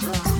Bye.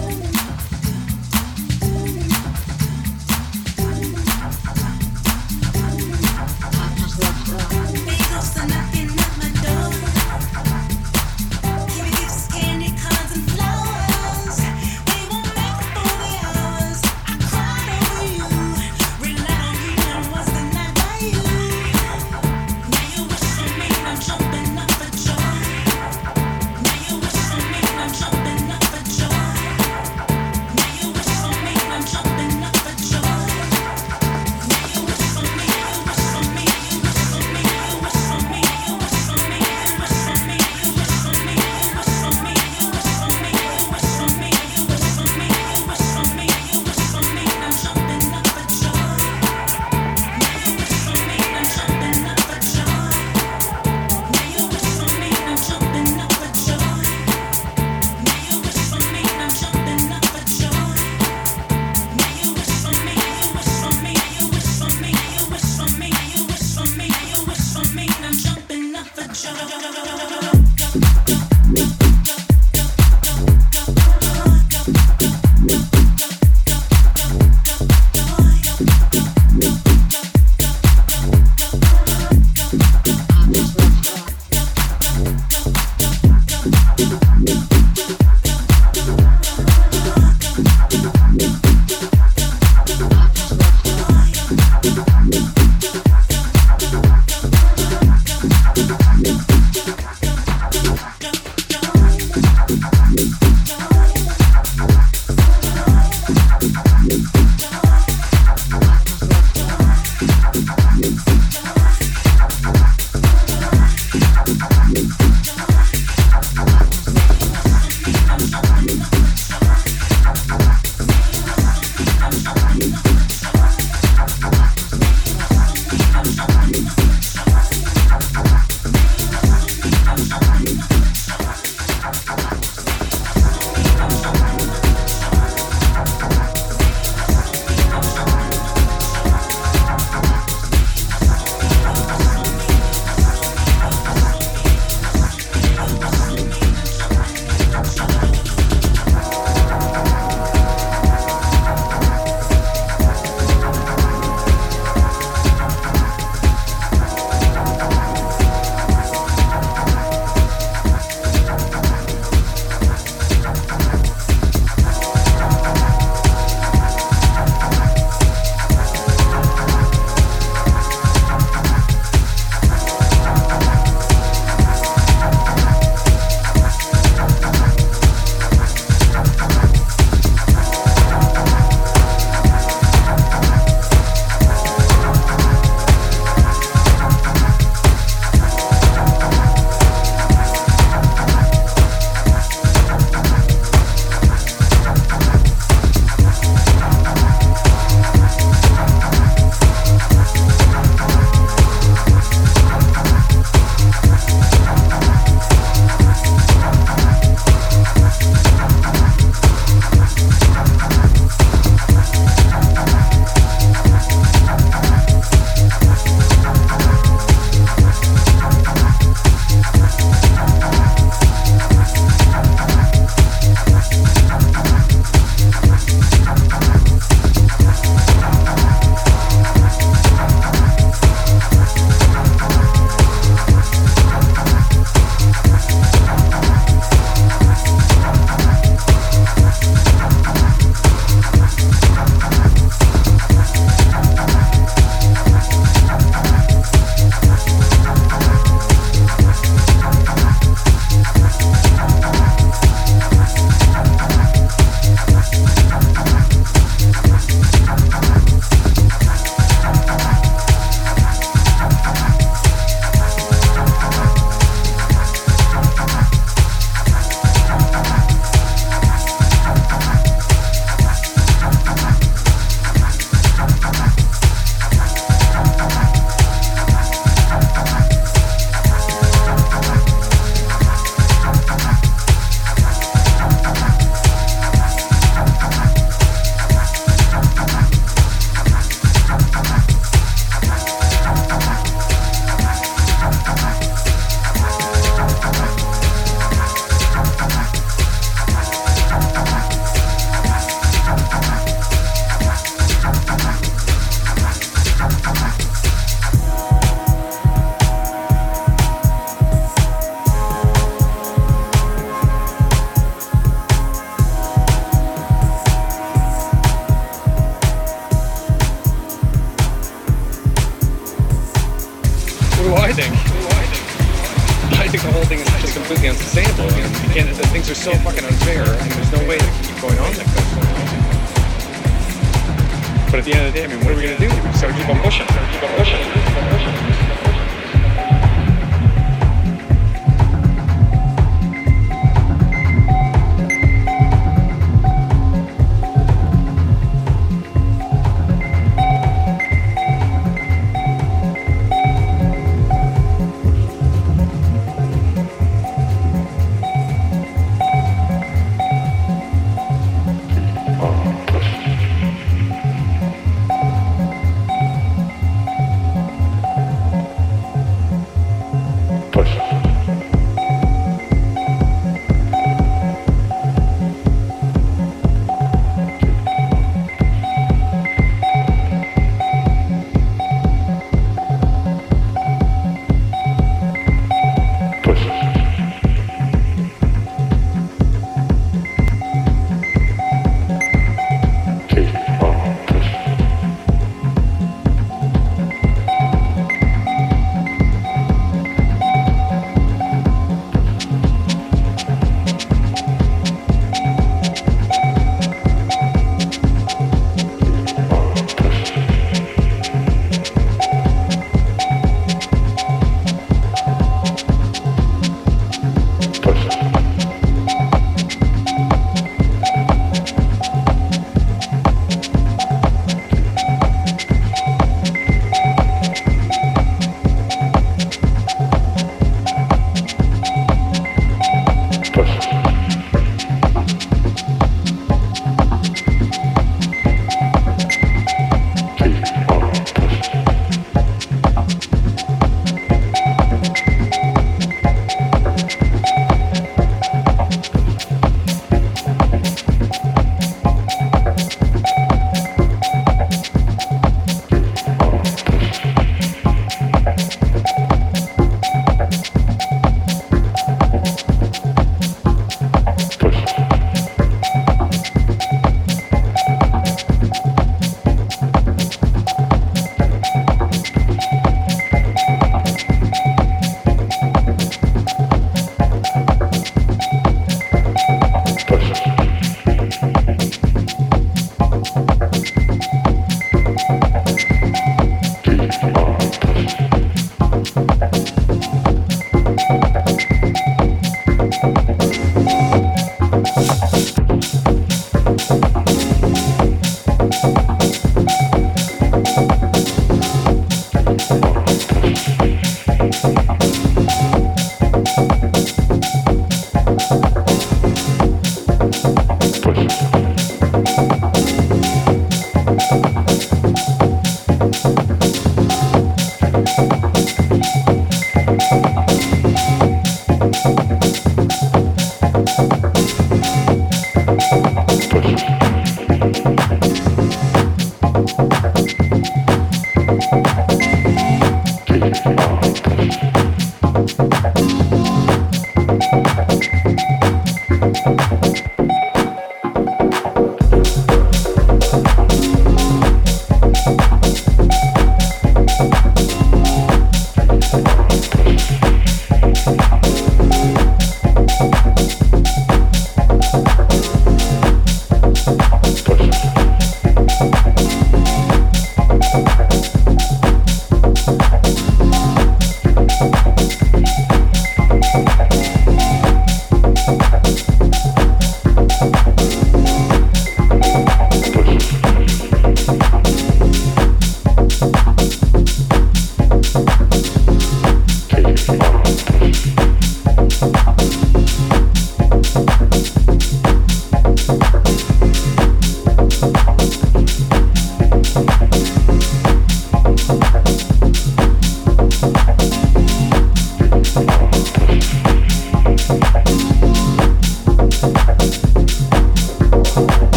we, what are we going to do? Sergi Bambosha. Sergi Bambosha. Sergi Bambosha.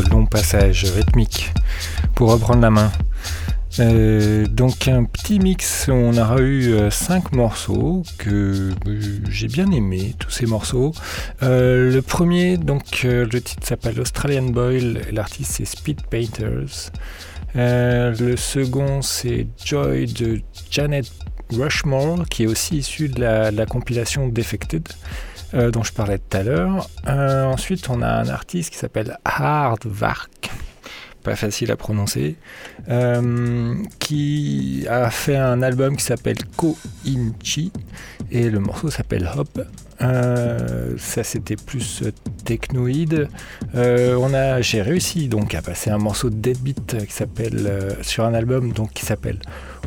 Rythmique pour reprendre la main. Euh, donc un petit mix, on aura eu 5 euh, morceaux que euh, j'ai bien aimé, tous ces morceaux. le premier, donc le titre s'appelle Australian Boil, l'artiste c'est Speed Painters. le second c'est Joy de Janet Rushmore, qui est aussi issu de la compilation Defected. Dont je parlais tout à l'heure. ensuite, on a un artiste qui s'appelle Hard Vark, pas facile à prononcer, qui a fait un album qui s'appelle Ko Inchi et le morceau s'appelle Hop. Ça c'était plus technoïde. on a, j'ai réussi donc à passer un morceau de Deadbeat qui s'appelle sur un album donc qui s'appelle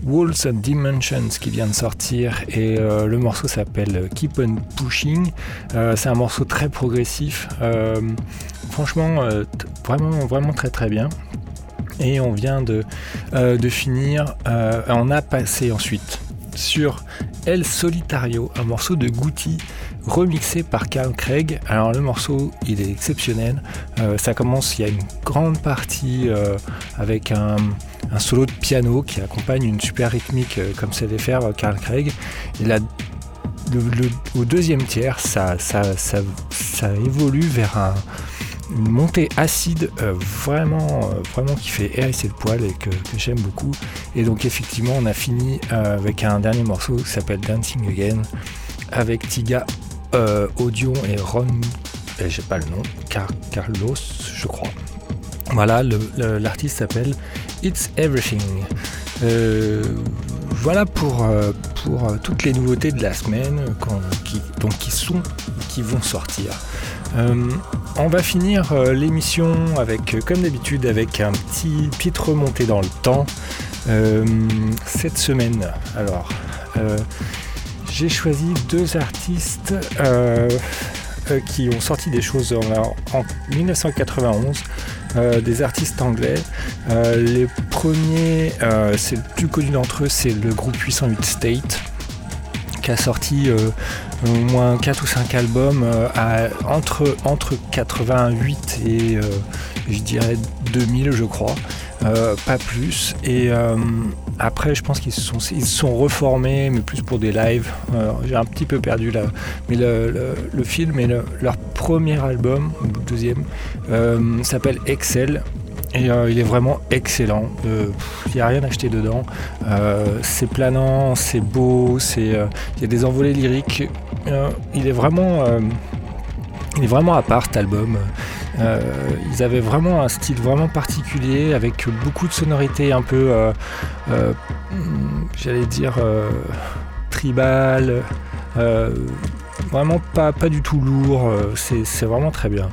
Walls and Dimensions qui vient de sortir et euh, le morceau s'appelle Keep on Pushing. Euh, c'est un morceau très progressif, euh, franchement vraiment vraiment très très bien. Et on vient de, de finir, on a passé ensuite sur El Solitario, un morceau de Goutti remixé par Carl Craig. Alors le morceau, il est exceptionnel. ça commence, il y a une grande partie avec un, solo de piano qui accompagne une super rythmique euh, comme savait faire euh, Carl Craig. Et là, au deuxième tiers, ça, évolue vers une montée acide euh, vraiment, vraiment qui fait hérisser le poil et que, j'aime beaucoup. Et donc effectivement, on a fini avec un dernier morceau qui s'appelle Dancing Again avec Tiga, Audion et Ron, j'ai pas le nom, Carlos, je crois. Voilà, l'artiste s'appelle It's Everything. Euh, voilà pour, euh, euh, toutes les nouveautés de la semaine qui, donc qui qui vont sortir. on va finir l'émission avec, comme d'habitude, avec un petit petite remontée dans le temps. cette semaine, alors, j'ai choisi deux artistes qui ont sorti des choses en 1991. Euh, des artistes anglais. Euh, les premiers, euh, c'est le plus connu d'entre eux, c'est le groupe 808 State qui a sorti au moins 4 ou 5 albums entre, entre 88 et je dirais 2000 je crois. Euh, pas plus. Et euh, après, je pense qu'ils se sont, ils sont reformés, mais plus pour des lives. Euh, j'ai un petit peu perdu. Mais le, film et leur premier album, le deuxième, s'appelle Excel. Et il est vraiment excellent. Il n'y a rien à acheter dedans. c'est planant, c'est beau, il y a des envolées lyriques. il est vraiment, il est vraiment à part cet album. Euh, ils avaient vraiment un style vraiment particulier avec beaucoup de sonorités un peu, euh, euh, j'allais dire, tribal, vraiment pas, pas du tout lourd, c'est vraiment très bien.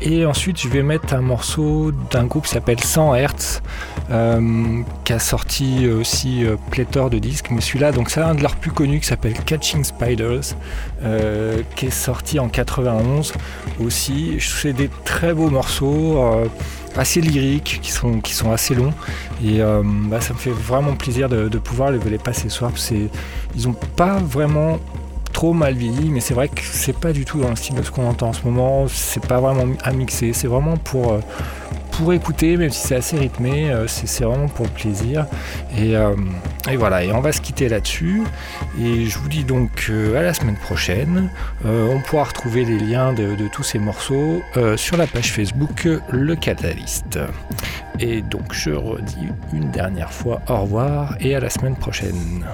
Et ensuite, je vais mettre un morceau d'un groupe qui s'appelle 100 Hertz, euh, qui a sorti aussi euh, pléthore de disques. Mais celui-là, donc c'est un de leurs plus connus qui s'appelle Catching Spiders, euh, qui est sorti en 91 aussi. C'est des très beaux morceaux, assez lyriques, qui sont, qui sont assez longs. Et bah, ça me fait vraiment plaisir de, pouvoir les, les passer ce soir. Ils n'ont pas vraiment trop mal vieilli, mais c'est vrai que c'est pas du tout dans le style de ce qu'on entend en ce moment. C'est pas vraiment à mixer, c'est vraiment pour, euh, pour écouter, même si c'est assez rythmé, euh, c'est vraiment pour le plaisir. Euh, et, voilà, et on va se quitter là-dessus. Et je vous dis donc à la semaine prochaine. on pourra retrouver les liens de, de tous ces morceaux sur la page Facebook Le Catalyst. Et donc je redis une dernière fois au revoir et à la semaine prochaine.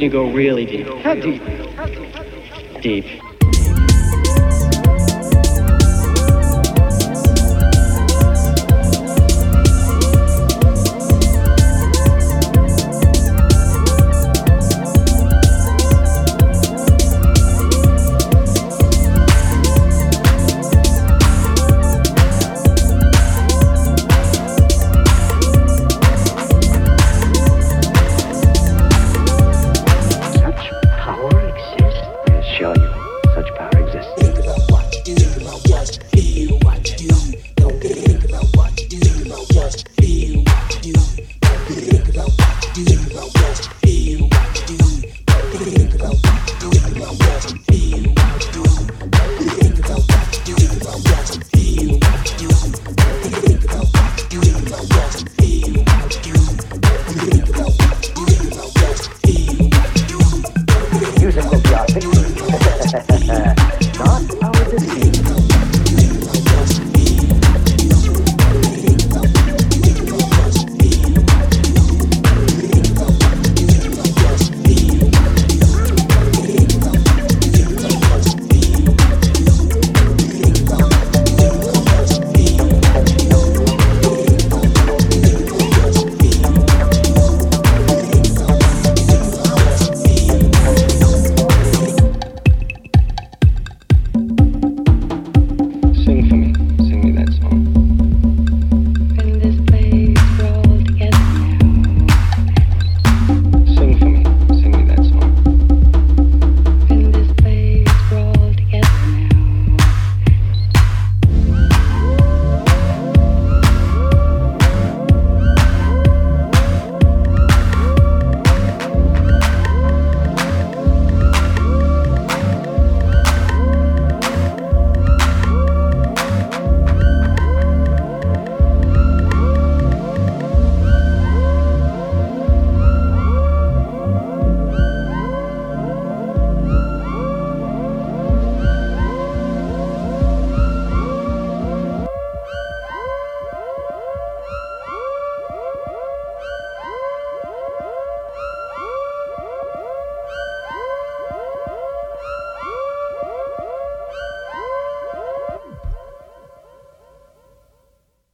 You go really deep. How deep? Deep.